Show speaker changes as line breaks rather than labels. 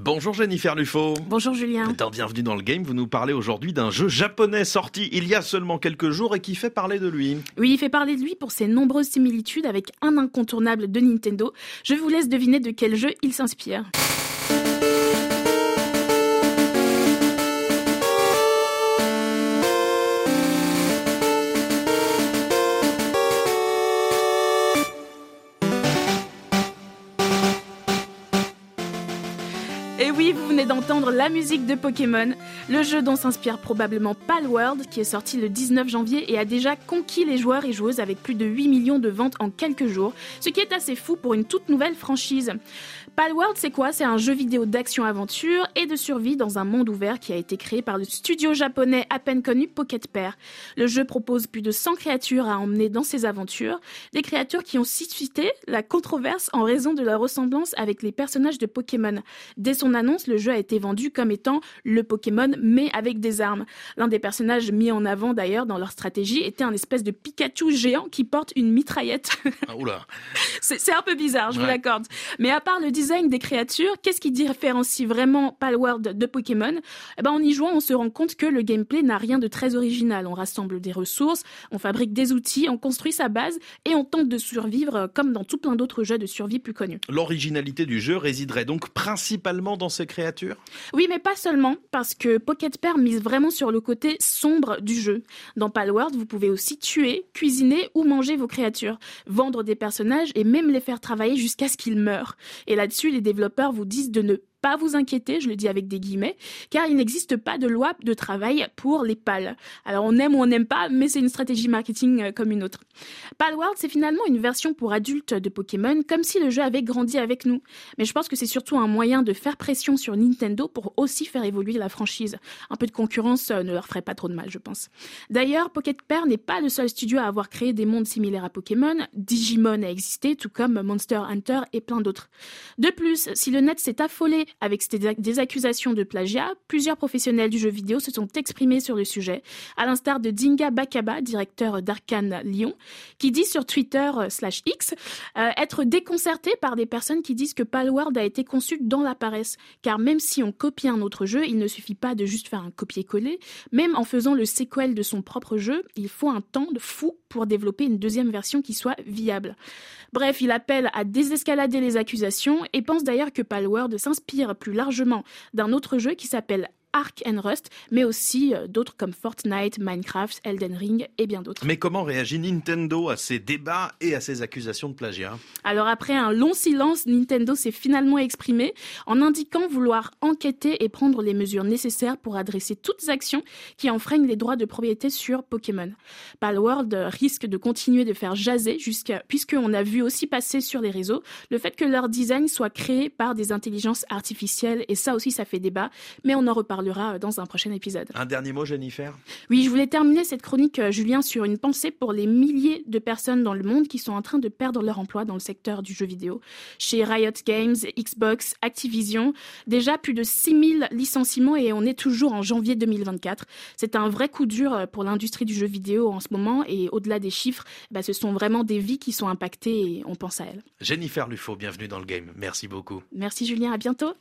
Bonjour Jennifer Lufo.
Bonjour Julien.
bienvenue dans le game. Vous nous parlez aujourd'hui d'un jeu japonais sorti il y a seulement quelques jours et qui fait parler de lui.
Oui, il fait parler de lui pour ses nombreuses similitudes avec un incontournable de Nintendo. Je vous laisse deviner de quel jeu il s'inspire. Et oui, vous venez d'entendre la musique de Pokémon, le jeu dont s'inspire probablement Palworld, qui est sorti le 19 janvier et a déjà conquis les joueurs et joueuses avec plus de 8 millions de ventes en quelques jours, ce qui est assez fou pour une toute nouvelle franchise. Palworld, c'est quoi? C'est un jeu vidéo d'action-aventure et de survie dans un monde ouvert qui a été créé par le studio japonais à peine connu Pocket Pair. Le jeu propose plus de 100 créatures à emmener dans ses aventures, des créatures qui ont suscité la controverse en raison de leur ressemblance avec les personnages de Pokémon. Dès son annonce, le jeu a été vendu comme étant le Pokémon, mais avec des armes. L'un des personnages mis en avant d'ailleurs dans leur stratégie était un espèce de Pikachu géant qui porte une mitraillette.
Ah, oula.
c'est un peu bizarre, je vous l'accorde. Mais à part le design des créatures, qu'est-ce qui différencie vraiment Palworld de Pokémon? Eh ben, En y jouant, on se rend compte que le gameplay n'a rien de très original. On rassemble des ressources, on fabrique des outils, on construit sa base et on tente de survivre comme dans tout plein d'autres jeux de survie plus connus.
L'originalité du jeu résiderait donc principalement dans ces créatures?
Oui, mais pas seulement, parce que Pocket Pair mise vraiment sur le côté sombre du jeu. Dans Palworld, vous pouvez aussi tuer, cuisiner ou manger vos créatures, vendre des personnages et même les faire travailler jusqu'à ce qu'ils meurent. Et là-dessus, les développeurs vous disent de ne pas vous inquiéter, je le dis avec des guillemets, car il n'existe pas de loi de travail pour les pales. Alors on aime ou on n'aime pas, mais c'est une stratégie marketing euh, comme une autre. Palworld, c'est finalement une version pour adultes de Pokémon, comme si le jeu avait grandi avec nous. Mais je pense que c'est surtout un moyen de faire pression sur Nintendo pour aussi faire évoluer la franchise. Un peu de concurrence euh, ne leur ferait pas trop de mal, je pense. D'ailleurs, Pocket Pair n'est pas le seul studio à avoir créé des mondes similaires à Pokémon. Digimon a existé, tout comme Monster Hunter et plein d'autres. De plus, si le net s'est affolé avec des accusations de plagiat, plusieurs professionnels du jeu vidéo se sont exprimés sur le sujet, à l'instar de Dinga Bakaba, directeur d'Arkane Lyon, qui dit sur Twitter euh, slash X euh, être déconcerté par des personnes qui disent que Palworld a été conçu dans la paresse, car même si on copie un autre jeu, il ne suffit pas de juste faire un copier-coller, même en faisant le sequel de son propre jeu, il faut un temps de fou pour développer une deuxième version qui soit viable. Bref, il appelle à désescalader les accusations et pense d'ailleurs que Palworld s'inspire plus largement d'un autre jeu qui s'appelle Ark and Rust, mais aussi euh, d'autres comme Fortnite, Minecraft, Elden Ring et bien d'autres.
Mais comment réagit Nintendo à ces débats et à ces accusations de plagiat?
Alors après un long silence, Nintendo s'est finalement exprimé en indiquant vouloir enquêter et prendre les mesures nécessaires pour adresser toutes actions qui enfreignent les droits de propriété sur Pokémon. Palworld risque de continuer de faire jaser jusqu'à puisqu'on a vu aussi passer sur les réseaux le fait que leur design soit créé par des intelligences artificielles et ça aussi ça fait débat, mais on en reparlera euh, dans un prochain épisode.
Un dernier mot, Jennifer?
Oui, je voulais terminer cette chronique, euh, Julien, sur une pensée pour les milliers de personnes dans le monde qui sont en train de perdre leur emploi dans le secteur du jeu vidéo. Chez Riot Games, Xbox, Activision, déjà plus de 6000 licenciements et on est toujours en janvier 2024. C'est un vrai coup dur euh, pour l'industrie du jeu vidéo en ce moment et au-delà des chiffres, bah, ce sont vraiment des vies qui sont impactées et on pense à elles.
Jennifer Lufo, bienvenue dans le game. Merci beaucoup.
Merci Julien, à bientôt.